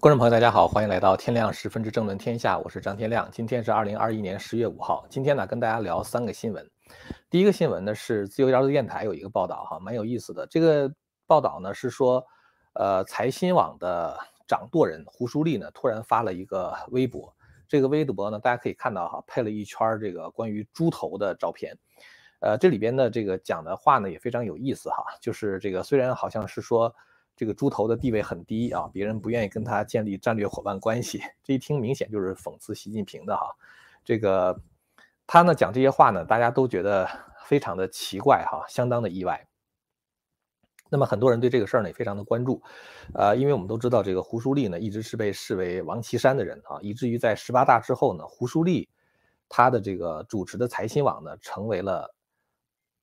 观众朋友，大家好，欢迎来到天亮十分之政论天下，我是张天亮。今天是二零二一年十月五号。今天呢，跟大家聊三个新闻。第一个新闻呢是自由亚洲电台有一个报道，哈，蛮有意思的。这个报道呢是说，呃，财新网的掌舵人胡舒立呢突然发了一个微博，这个微博呢大家可以看到哈，配了一圈这个关于猪头的照片。呃，这里边的这个讲的话呢也非常有意思哈，就是这个虽然好像是说。这个猪头的地位很低啊，别人不愿意跟他建立战略伙伴关系。这一听明显就是讽刺习近平的哈。这个他呢讲这些话呢，大家都觉得非常的奇怪哈，相当的意外。那么很多人对这个事儿呢也非常的关注，呃，因为我们都知道这个胡舒立呢一直是被视为王岐山的人啊，以至于在十八大之后呢，胡舒立他的这个主持的财新网呢成为了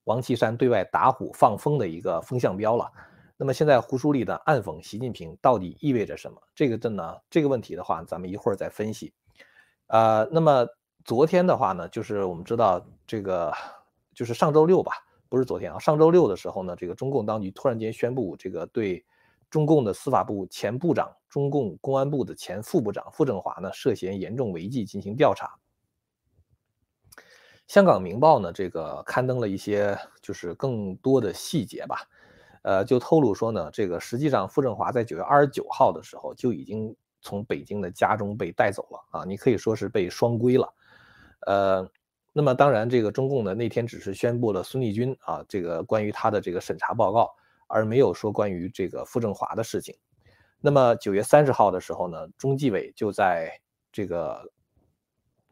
王岐山对外打虎放风的一个风向标了。那么现在胡舒立的暗讽习近平到底意味着什么？这个的呢，这个问题的话，咱们一会儿再分析。呃，那么昨天的话呢，就是我们知道这个，就是上周六吧，不是昨天啊，上周六的时候呢，这个中共当局突然间宣布，这个对中共的司法部前部长、中共公安部的前副部长傅政华呢，涉嫌严重违纪进行调查。香港明报呢，这个刊登了一些就是更多的细节吧。呃，就透露说呢，这个实际上傅政华在九月二十九号的时候就已经从北京的家中被带走了啊，你可以说是被双规了。呃，那么当然，这个中共呢那天只是宣布了孙立军啊这个关于他的这个审查报告，而没有说关于这个傅政华的事情。那么九月三十号的时候呢，中纪委就在这个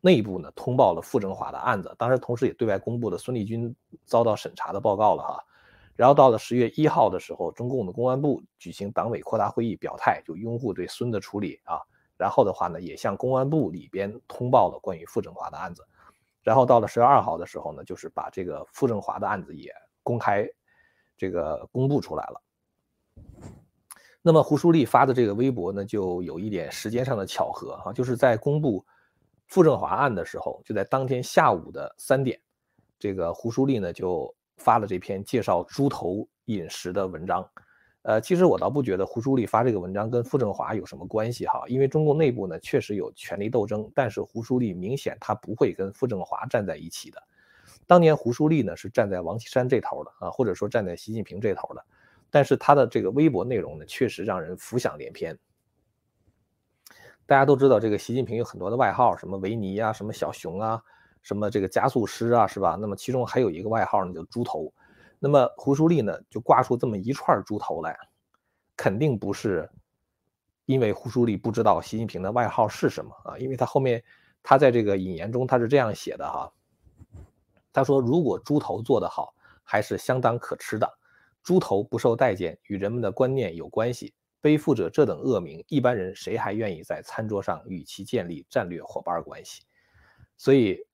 内部呢通报了傅政华的案子，当然同时也对外公布了孙立军遭到审查的报告了哈。然后到了十月一号的时候，中共的公安部举行党委扩大会议，表态就拥护对孙的处理啊。然后的话呢，也向公安部里边通报了关于傅政华的案子。然后到了十月二号的时候呢，就是把这个傅政华的案子也公开这个公布出来了。那么胡舒立发的这个微博呢，就有一点时间上的巧合哈，就是在公布傅政华案的时候，就在当天下午的三点，这个胡舒立呢就。发了这篇介绍猪头饮食的文章，呃，其实我倒不觉得胡舒立发这个文章跟傅政华有什么关系哈，因为中共内部呢确实有权力斗争，但是胡舒立明显他不会跟傅政华站在一起的。当年胡舒立呢是站在王岐山这头的啊，或者说站在习近平这头的，但是他的这个微博内容呢确实让人浮想联翩。大家都知道这个习近平有很多的外号，什么维尼啊，什么小熊啊。什么这个加速师啊，是吧？那么其中还有一个外号呢，叫猪头。那么胡舒立呢，就挂出这么一串猪头来，肯定不是因为胡舒立不知道习近平的外号是什么啊？因为他后面他在这个引言中他是这样写的哈，他说如果猪头做得好，还是相当可吃的。猪头不受待见，与人们的观念有关系。背负着这等恶名，一般人谁还愿意在餐桌上与其建立战略伙伴关系？所以。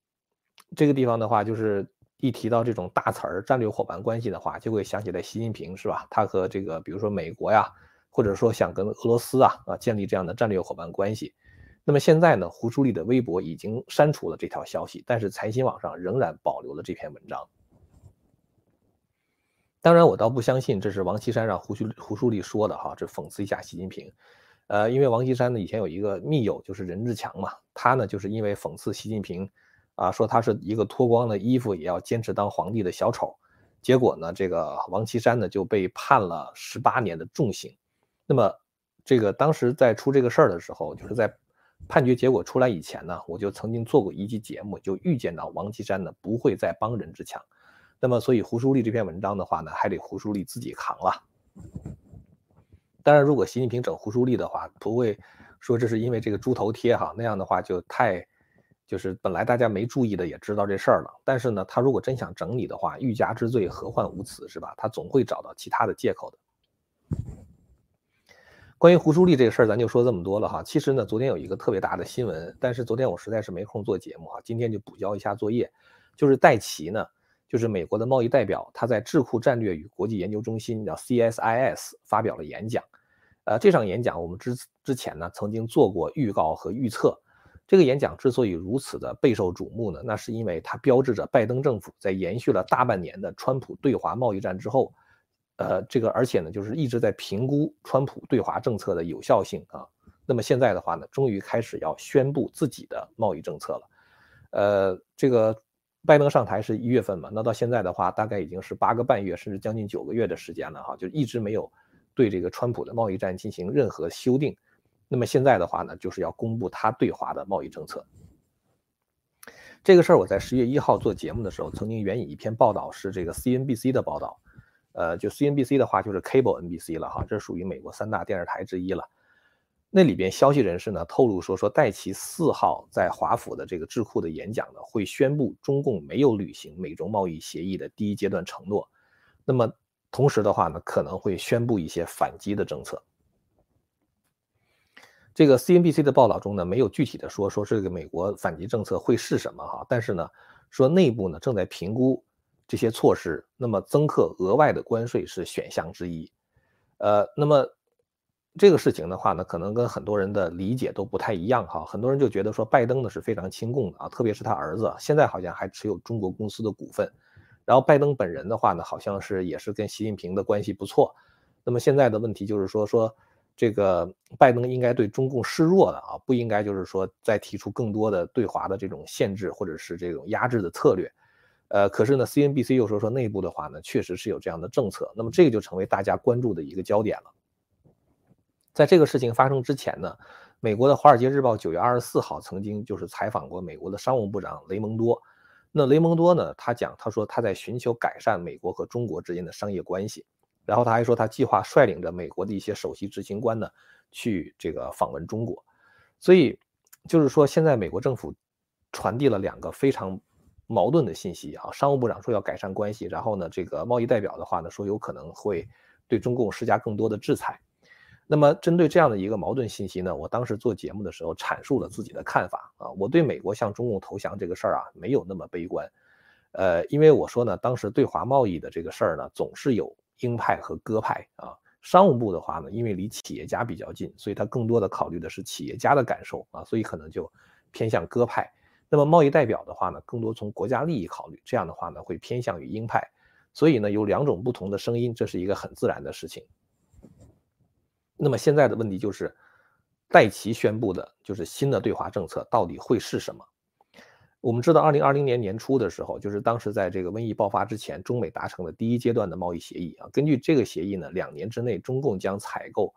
这个地方的话，就是一提到这种大词儿、战略伙伴关系的话，就会想起来习近平，是吧？他和这个，比如说美国呀，或者说想跟俄罗斯啊啊建立这样的战略伙伴关系。那么现在呢，胡舒立的微博已经删除了这条消息，但是财新网上仍然保留了这篇文章。当然，我倒不相信这是王岐山让胡舒胡舒立说的哈，这讽刺一下习近平。呃，因为王岐山呢以前有一个密友就是任志强嘛，他呢就是因为讽刺习近平。啊，说他是一个脱光了衣服也要坚持当皇帝的小丑，结果呢，这个王岐山呢就被判了十八年的重刑。那么，这个当时在出这个事儿的时候，就是在判决结果出来以前呢，我就曾经做过一期节目，就预见到王岐山呢不会再帮任志强。那么，所以胡舒立这篇文章的话呢，还得胡舒立自己扛了。当然，如果习近平整胡舒立的话，不会说这是因为这个猪头贴哈，那样的话就太。就是本来大家没注意的也知道这事儿了，但是呢，他如果真想整你的话，欲加之罪，何患无辞，是吧？他总会找到其他的借口的。关于胡舒立这个事儿，咱就说这么多了哈。其实呢，昨天有一个特别大的新闻，但是昨天我实在是没空做节目哈，今天就补交一下作业。就是戴奇呢，就是美国的贸易代表，他在智库战略与国际研究中心叫 CSIS 发表了演讲。呃，这场演讲我们之之前呢曾经做过预告和预测。这个演讲之所以如此的备受瞩目呢，那是因为它标志着拜登政府在延续了大半年的川普对华贸易战之后，呃，这个而且呢，就是一直在评估川普对华政策的有效性啊。那么现在的话呢，终于开始要宣布自己的贸易政策了。呃，这个拜登上台是一月份嘛，那到现在的话，大概已经是八个半月，甚至将近九个月的时间了哈，就一直没有对这个川普的贸易战进行任何修订。那么现在的话呢，就是要公布他对华的贸易政策。这个事儿我在十月一号做节目的时候，曾经援引一篇报道，是这个 CNBC 的报道。呃，就 CNBC 的话，就是 Cable NBC 了哈，这属于美国三大电视台之一了。那里边消息人士呢透露说，说戴奇四号在华府的这个智库的演讲呢，会宣布中共没有履行美中贸易协议的第一阶段承诺。那么同时的话呢，可能会宣布一些反击的政策。这个 CNBC 的报道中呢，没有具体的说说这个美国反击政策会是什么哈，但是呢，说内部呢正在评估这些措施，那么增课额外的关税是选项之一。呃，那么。这个事情的话呢，可能跟很多人的理解都不太一样哈。很多人就觉得说拜登呢是非常亲共的啊，特别是他儿子现在好像还持有中国公司的股份。然后拜登本人的话呢，好像是也是跟习近平的关系不错。那么现在的问题就是说说这个拜登应该对中共示弱的啊，不应该就是说再提出更多的对华的这种限制或者是这种压制的策略。呃，可是呢，CNBC 又说说内部的话呢，确实是有这样的政策。那么这个就成为大家关注的一个焦点了。在这个事情发生之前呢，美国的《华尔街日报》九月二十四号曾经就是采访过美国的商务部长雷蒙多。那雷蒙多呢，他讲，他说他在寻求改善美国和中国之间的商业关系。然后他还说，他计划率领着美国的一些首席执行官呢，去这个访问中国。所以就是说，现在美国政府传递了两个非常矛盾的信息啊。商务部长说要改善关系，然后呢，这个贸易代表的话呢，说有可能会对中共施加更多的制裁。那么，针对这样的一个矛盾信息呢，我当时做节目的时候阐述了自己的看法啊，我对美国向中共投降这个事儿啊没有那么悲观，呃，因为我说呢，当时对华贸易的这个事儿呢，总是有鹰派和鸽派啊。商务部的话呢，因为离企业家比较近，所以他更多的考虑的是企业家的感受啊，所以可能就偏向鸽派。那么贸易代表的话呢，更多从国家利益考虑，这样的话呢，会偏向于鹰派。所以呢，有两种不同的声音，这是一个很自然的事情。那么现在的问题就是，戴奇宣布的就是新的对华政策到底会是什么？我们知道，二零二零年年初的时候，就是当时在这个瘟疫爆发之前，中美达成了第一阶段的贸易协议啊。根据这个协议呢，两年之内，中共将采购，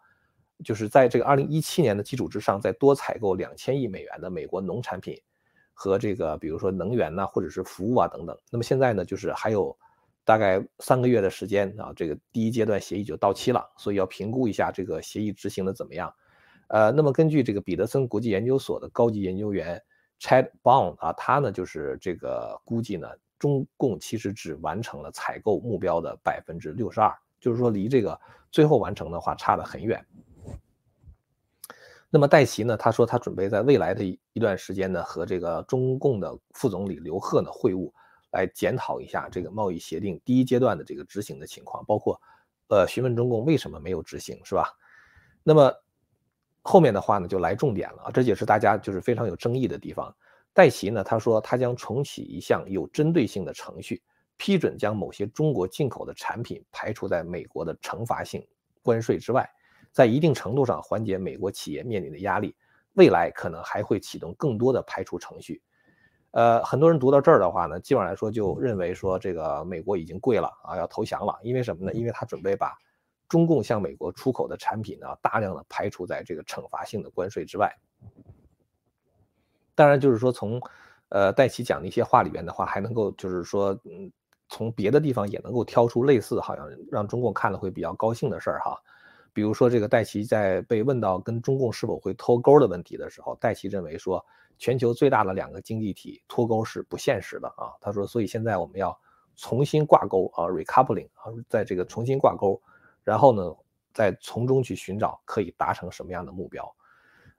就是在这个二零一七年的基础之上，再多采购两千亿美元的美国农产品和这个比如说能源呐，或者是服务啊等等。那么现在呢，就是还有。大概三个月的时间啊，这个第一阶段协议就到期了，所以要评估一下这个协议执行的怎么样。呃，那么根据这个彼得森国际研究所的高级研究员 Chad Bond 啊，他呢就是这个估计呢，中共其实只完成了采购目标的百分之六十二，就是说离这个最后完成的话差得很远。那么戴奇呢，他说他准备在未来的一段时间呢，和这个中共的副总理刘鹤呢会晤。来检讨一下这个贸易协定第一阶段的这个执行的情况，包括，呃，询问中共为什么没有执行，是吧？那么后面的话呢，就来重点了，这也是大家就是非常有争议的地方。戴奇呢，他说他将重启一项有针对性的程序，批准将某些中国进口的产品排除在美国的惩罚性关税之外，在一定程度上缓解美国企业面临的压力。未来可能还会启动更多的排除程序。呃，很多人读到这儿的话呢，基本上来说就认为说这个美国已经跪了啊，要投降了。因为什么呢？因为他准备把中共向美国出口的产品呢，大量的排除在这个惩罚性的关税之外。当然，就是说从呃戴奇讲的一些话里边的话，还能够就是说，嗯，从别的地方也能够挑出类似好像让中共看了会比较高兴的事儿哈。比如说这个戴奇在被问到跟中共是否会脱钩的问题的时候，戴奇认为说。全球最大的两个经济体脱钩是不现实的啊，他说，所以现在我们要重新挂钩啊，recoupling 啊，在这个重新挂钩，然后呢，再从中去寻找可以达成什么样的目标，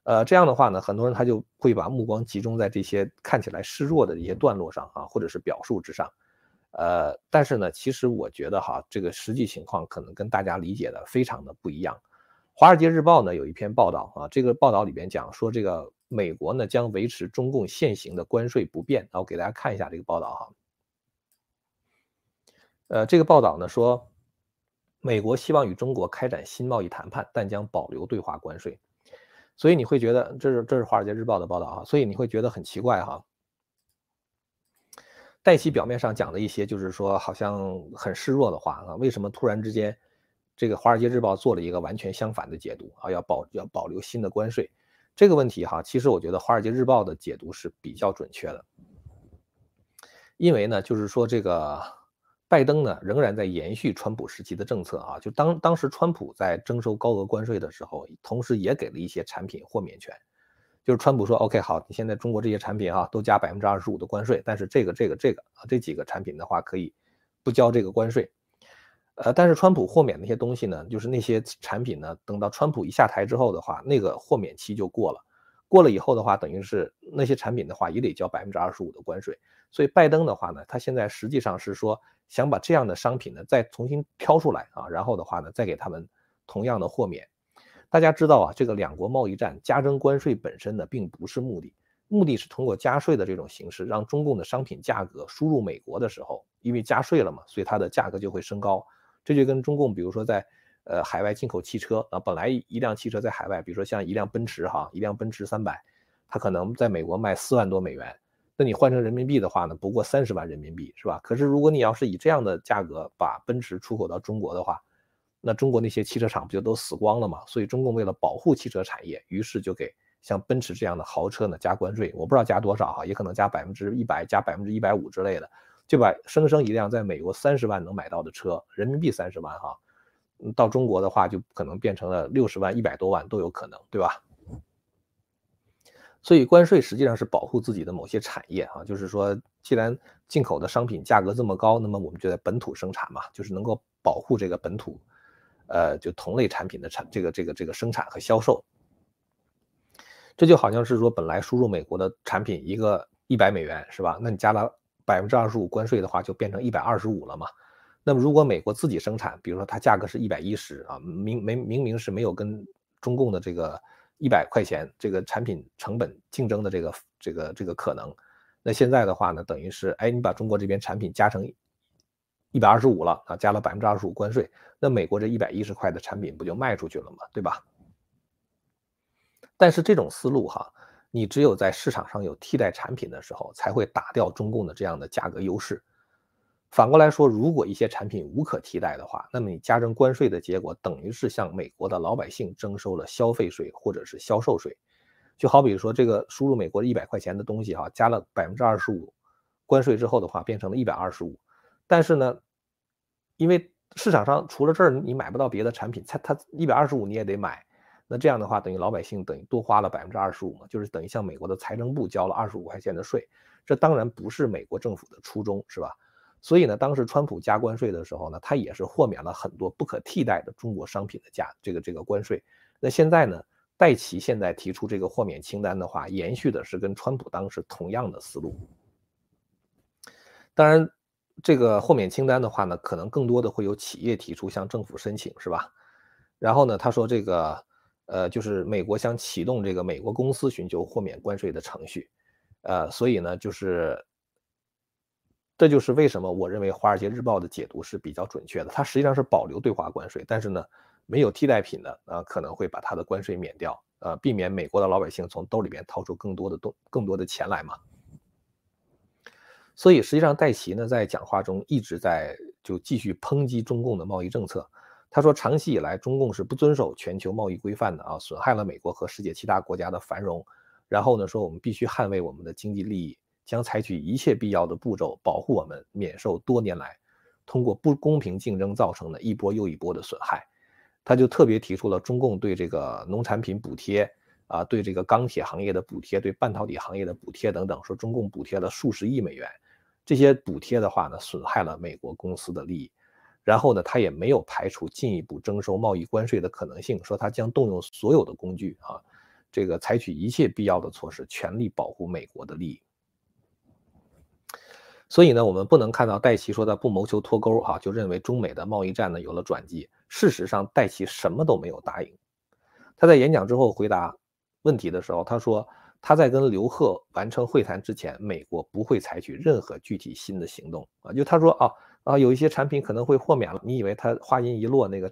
呃，这样的话呢，很多人他就会把目光集中在这些看起来示弱的一些段落上啊，或者是表述之上，呃，但是呢，其实我觉得哈，这个实际情况可能跟大家理解的非常的不一样。华尔街日报呢有一篇报道啊，这个报道里边讲说这个。美国呢将维持中共现行的关税不变。我给大家看一下这个报道哈。呃，这个报道呢说，美国希望与中国开展新贸易谈判，但将保留对华关税。所以你会觉得这是这是《华尔街日报》的报道啊，所以你会觉得很奇怪哈。戴奇表面上讲的一些就是说好像很示弱的话啊，为什么突然之间这个《华尔街日报》做了一个完全相反的解读啊？要保要保留新的关税这个问题哈，其实我觉得《华尔街日报》的解读是比较准确的，因为呢，就是说这个。拜登呢仍然在延续川普时期的政策啊，就当当时川普在征收高额关税的时候，同时也给了一些产品豁免权，就是川普说 OK 好，你现在中国这些产品啊都加百分之二十五的关税，但是这个这个这个啊这几个产品的话可以不交这个关税，呃，但是川普豁免那些东西呢，就是那些产品呢，等到川普一下台之后的话，那个豁免期就过了，过了以后的话，等于是那些产品的话也得交百分之二十五的关税，所以拜登的话呢，他现在实际上是说。想把这样的商品呢再重新挑出来啊，然后的话呢再给他们同样的豁免。大家知道啊，这个两国贸易战加征关税本身呢并不是目的，目的是通过加税的这种形式，让中共的商品价格输入美国的时候，因为加税了嘛，所以它的价格就会升高。这就跟中共比如说在呃海外进口汽车啊，本来一辆汽车在海外，比如说像一辆奔驰哈，一辆奔驰三百，它可能在美国卖四万多美元。那你换成人民币的话呢，不过三十万人民币是吧？可是如果你要是以这样的价格把奔驰出口到中国的话，那中国那些汽车厂不就都死光了吗？所以中共为了保护汽车产业，于是就给像奔驰这样的豪车呢加关税，我不知道加多少哈，也可能加百分之一百，加百分之一百五之类的，就把生生一辆在美国三十万能买到的车，人民币三十万哈，到中国的话就可能变成了六十万、一百多万都有可能，对吧？所以关税实际上是保护自己的某些产业啊，就是说，既然进口的商品价格这么高，那么我们就在本土生产嘛，就是能够保护这个本土，呃，就同类产品的产这个这个这个生产和销售。这就好像是说，本来输入美国的产品一个一百美元是吧？那你加了百分之二十五关税的话，就变成一百二十五了嘛。那么如果美国自己生产，比如说它价格是一百一十啊，明没明明是没有跟中共的这个。一百块钱这个产品成本竞争的这个这个这个可能，那现在的话呢，等于是哎，你把中国这边产品加成一百二十五了啊，加了百分之二十五关税，那美国这一百一十块的产品不就卖出去了吗？对吧？但是这种思路哈，你只有在市场上有替代产品的时候，才会打掉中共的这样的价格优势。反过来说，如果一些产品无可替代的话，那么你加征关税的结果，等于是向美国的老百姓征收了消费税或者是销售税。就好比说，这个输入美国的一百块钱的东西哈，加了百分之二十五关税之后的话，变成了一百二十五。但是呢，因为市场上除了这儿你买不到别的产品，它它一百二十五你也得买。那这样的话，等于老百姓等于多花了百分之二十五嘛，就是等于向美国的财政部交了二十五块钱的税。这当然不是美国政府的初衷，是吧？所以呢，当时川普加关税的时候呢，他也是豁免了很多不可替代的中国商品的价这个这个关税。那现在呢，戴奇现在提出这个豁免清单的话，延续的是跟川普当时同样的思路。当然，这个豁免清单的话呢，可能更多的会有企业提出向政府申请，是吧？然后呢，他说这个呃，就是美国想启动这个美国公司寻求豁免关税的程序，呃，所以呢，就是。这就是为什么我认为《华尔街日报》的解读是比较准确的。它实际上是保留对华关税，但是呢，没有替代品的啊，可能会把它的关税免掉，呃，避免美国的老百姓从兜里边掏出更多的东更多的钱来嘛。所以实际上，戴奇呢在讲话中一直在就继续抨击中共的贸易政策。他说，长期以来中共是不遵守全球贸易规范的啊，损害了美国和世界其他国家的繁荣。然后呢，说我们必须捍卫我们的经济利益。将采取一切必要的步骤，保护我们免受多年来通过不公平竞争造成的一波又一波的损害。他就特别提出了中共对这个农产品补贴啊，对这个钢铁行业的补贴，对半导体行业的补贴等等，说中共补贴了数十亿美元。这些补贴的话呢，损害了美国公司的利益。然后呢，他也没有排除进一步征收贸易关税的可能性，说他将动用所有的工具啊，这个采取一切必要的措施，全力保护美国的利益。所以呢，我们不能看到戴奇说的不谋求脱钩啊，就认为中美的贸易战呢有了转机。事实上，戴奇什么都没有答应。他在演讲之后回答问题的时候，他说他在跟刘鹤完成会谈之前，美国不会采取任何具体新的行动啊。就他说啊啊，有一些产品可能会豁免了，你以为他话音一落，那个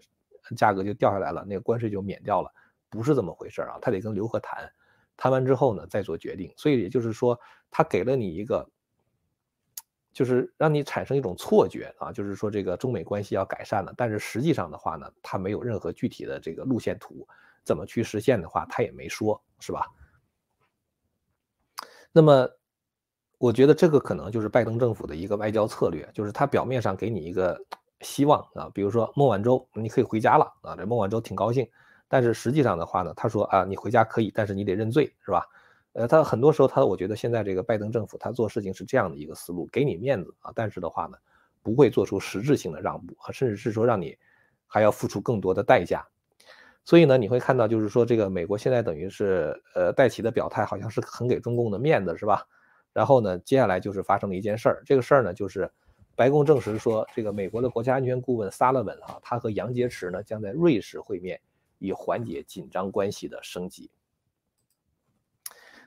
价格就掉下来了，那个关税就免掉了？不是这么回事啊，他得跟刘鹤谈，谈完之后呢再做决定。所以也就是说，他给了你一个，就是让你产生一种错觉啊，就是说这个中美关系要改善了，但是实际上的话呢，他没有任何具体的这个路线图，怎么去实现的话，他也没说，是吧？那么。我觉得这个可能就是拜登政府的一个外交策略，就是他表面上给你一个希望啊，比如说孟晚舟你可以回家了啊，这孟晚舟挺高兴，但是实际上的话呢，他说啊你回家可以，但是你得认罪，是吧？呃，他很多时候他我觉得现在这个拜登政府他做事情是这样的一个思路，给你面子啊，但是的话呢，不会做出实质性的让步，甚至是说让你还要付出更多的代价。所以呢，你会看到就是说这个美国现在等于是呃戴奇的表态好像是很给中共的面子，是吧？然后呢，接下来就是发生了一件事儿。这个事儿呢，就是白宫证实说，这个美国的国家安全顾问萨勒文哈，他和杨洁篪呢将在瑞士会面，以缓解紧张关系的升级。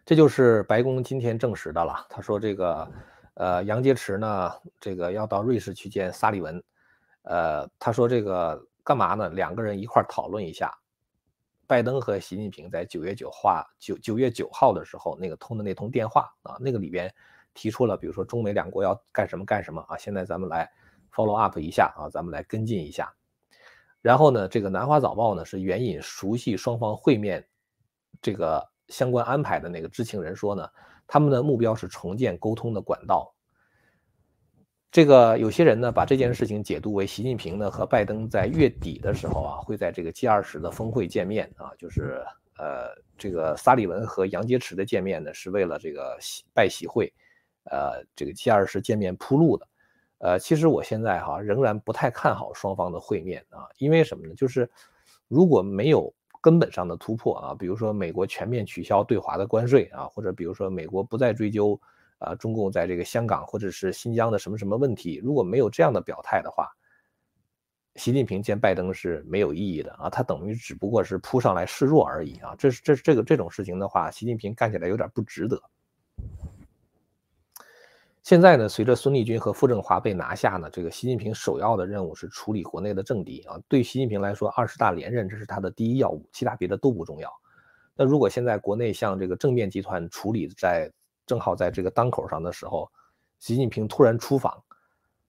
这就是白宫今天证实的了。他说这个，呃，杨洁篪呢，这个要到瑞士去见萨利文。呃，他说这个干嘛呢？两个人一块讨论一下。拜登和习近平在九月九号九九月九号的时候，那个通的那通电话啊，那个里边提出了，比如说中美两国要干什么干什么啊。现在咱们来 follow up 一下啊，咱们来跟进一下。然后呢，这个南华早报呢是援引熟悉双方会面这个相关安排的那个知情人说呢，他们的目标是重建沟通的管道。这个有些人呢，把这件事情解读为习近平呢和拜登在月底的时候啊，会在这个 G 二十的峰会见面啊，就是呃，这个萨利文和杨洁篪的见面呢，是为了这个拜喜会，呃，这个 G 二十见面铺路的。呃，其实我现在哈仍然不太看好双方的会面啊，因为什么呢？就是如果没有根本上的突破啊，比如说美国全面取消对华的关税啊，或者比如说美国不再追究。啊，中共在这个香港或者是新疆的什么什么问题，如果没有这样的表态的话，习近平见拜登是没有意义的啊，他等于只不过是扑上来示弱而已啊，这是这这个这种事情的话，习近平干起来有点不值得。现在呢，随着孙立军和傅政华被拿下呢，这个习近平首要的任务是处理国内的政敌啊。对习近平来说，二十大连任这是他的第一要务，其他别的都不重要。那如果现在国内像这个政变集团处理在正好在这个当口上的时候，习近平突然出访，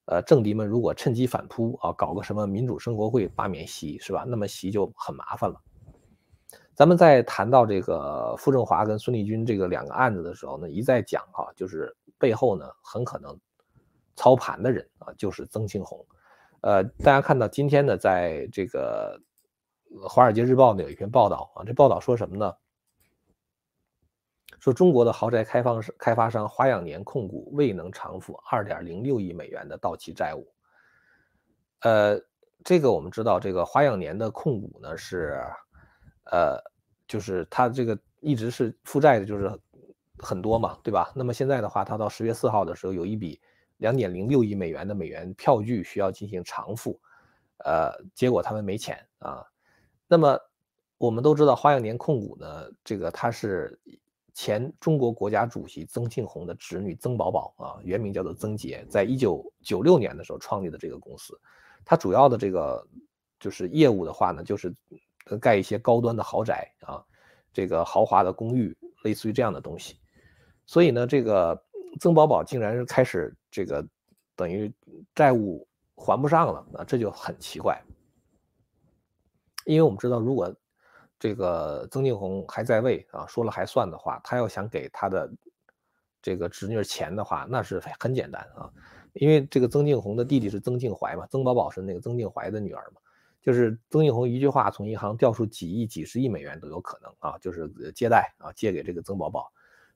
呃，政敌们如果趁机反扑啊，搞个什么民主生活会罢免习是吧？那么习就很麻烦了。咱们在谈到这个傅政华跟孙立军这个两个案子的时候呢，一再讲哈，就是背后呢很可能操盘的人啊，就是曾庆红。呃，大家看到今天呢，在这个《华尔街日报》呢有一篇报道啊，这报道说什么呢？说中国的豪宅开放式开发商花样年控股未能偿付二点零六亿美元的到期债务。呃，这个我们知道，这个花样年的控股呢是，呃，就是它这个一直是负债的，就是很多嘛，对吧？那么现在的话，它到十月四号的时候有一笔两点零六亿美元的美元票据需要进行偿付，呃，结果他们没钱啊。那么我们都知道，花样年控股呢，这个它是。前中国国家主席曾庆红的侄女曾宝宝啊，原名叫做曾洁，在一九九六年的时候创立的这个公司，它主要的这个就是业务的话呢，就是盖一些高端的豪宅啊，这个豪华的公寓，类似于这样的东西。所以呢，这个曾宝宝竟然开始这个等于债务还不上了啊，这就很奇怪。因为我们知道，如果这个曾庆红还在位啊，说了还算的话，他要想给他的这个侄女钱的话，那是很简单啊，因为这个曾庆红的弟弟是曾庆怀嘛，曾宝宝是那个曾庆怀的女儿嘛，就是曾庆红一句话从银行调出几亿、几十亿美元都有可能啊，就是借贷啊，借给这个曾宝宝，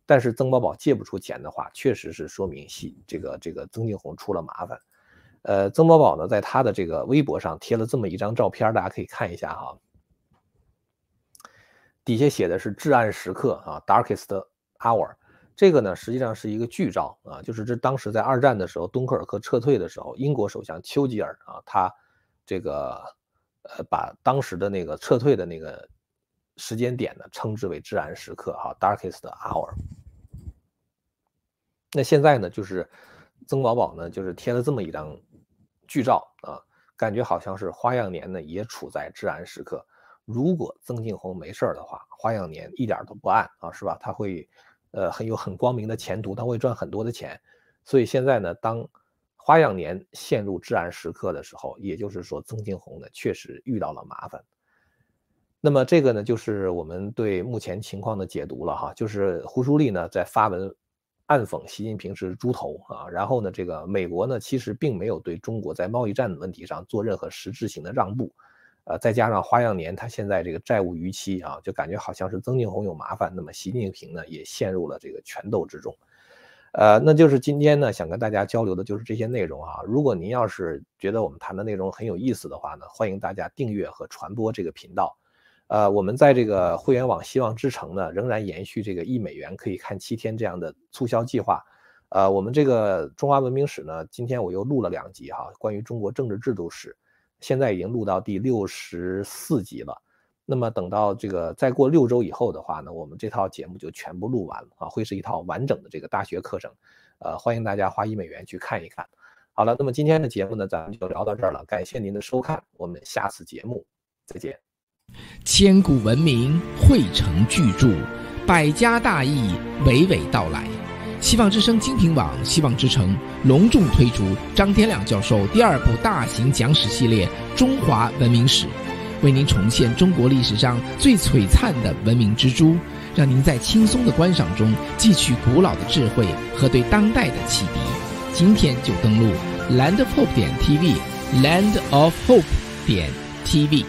但是曾宝宝借不出钱的话，确实是说明系这个这个曾庆红出了麻烦。呃，曾宝宝呢，在他的这个微博上贴了这么一张照片，大家可以看一下哈。底下写的是至暗时刻啊，darkest hour，这个呢实际上是一个剧照啊，就是这当时在二战的时候，敦刻尔克撤退的时候，英国首相丘吉尔啊，他这个呃把当时的那个撤退的那个时间点呢称之为至暗时刻哈，darkest hour。那现在呢，就是曾宝宝呢，就是贴了这么一张剧照啊，感觉好像是花样年呢也处在至暗时刻。如果曾庆红没事儿的话，花样年一点都不暗啊，是吧？他会，呃，很有很光明的前途，他会赚很多的钱。所以现在呢，当花样年陷入至暗时刻的时候，也就是说，曾庆红呢确实遇到了麻烦。那么这个呢，就是我们对目前情况的解读了哈，就是胡舒立呢在发文暗讽习近平是猪头啊，然后呢，这个美国呢其实并没有对中国在贸易战的问题上做任何实质性的让步，呃，再加上花样年他现在这个债务逾期啊，就感觉好像是曾庆红有麻烦，那么习近平呢也陷入了这个权斗之中，呃，那就是今天呢想跟大家交流的就是这些内容啊，如果您要是觉得我们谈的内容很有意思的话呢，欢迎大家订阅和传播这个频道。呃，我们在这个会员网希望之城呢，仍然延续这个一美元可以看七天这样的促销计划。呃，我们这个中华文明史呢，今天我又录了两集哈，关于中国政治制度史，现在已经录到第六十四集了。那么等到这个再过六周以后的话呢，我们这套节目就全部录完了啊，会是一套完整的这个大学课程。呃，欢迎大家花一美元去看一看。好了，那么今天的节目呢，咱们就聊到这儿了，感谢您的收看，我们下次节目再见。千古文明汇成巨著，百家大义娓娓道来。希望之声精品网、希望之城隆重推出张天亮教授第二部大型讲史系列《中华文明史》，为您重现中国历史上最璀璨的文明之珠，让您在轻松的观赏中汲取古老的智慧和对当代的启迪。今天就登录 landofhope 点 tv，land of hope 点 tv。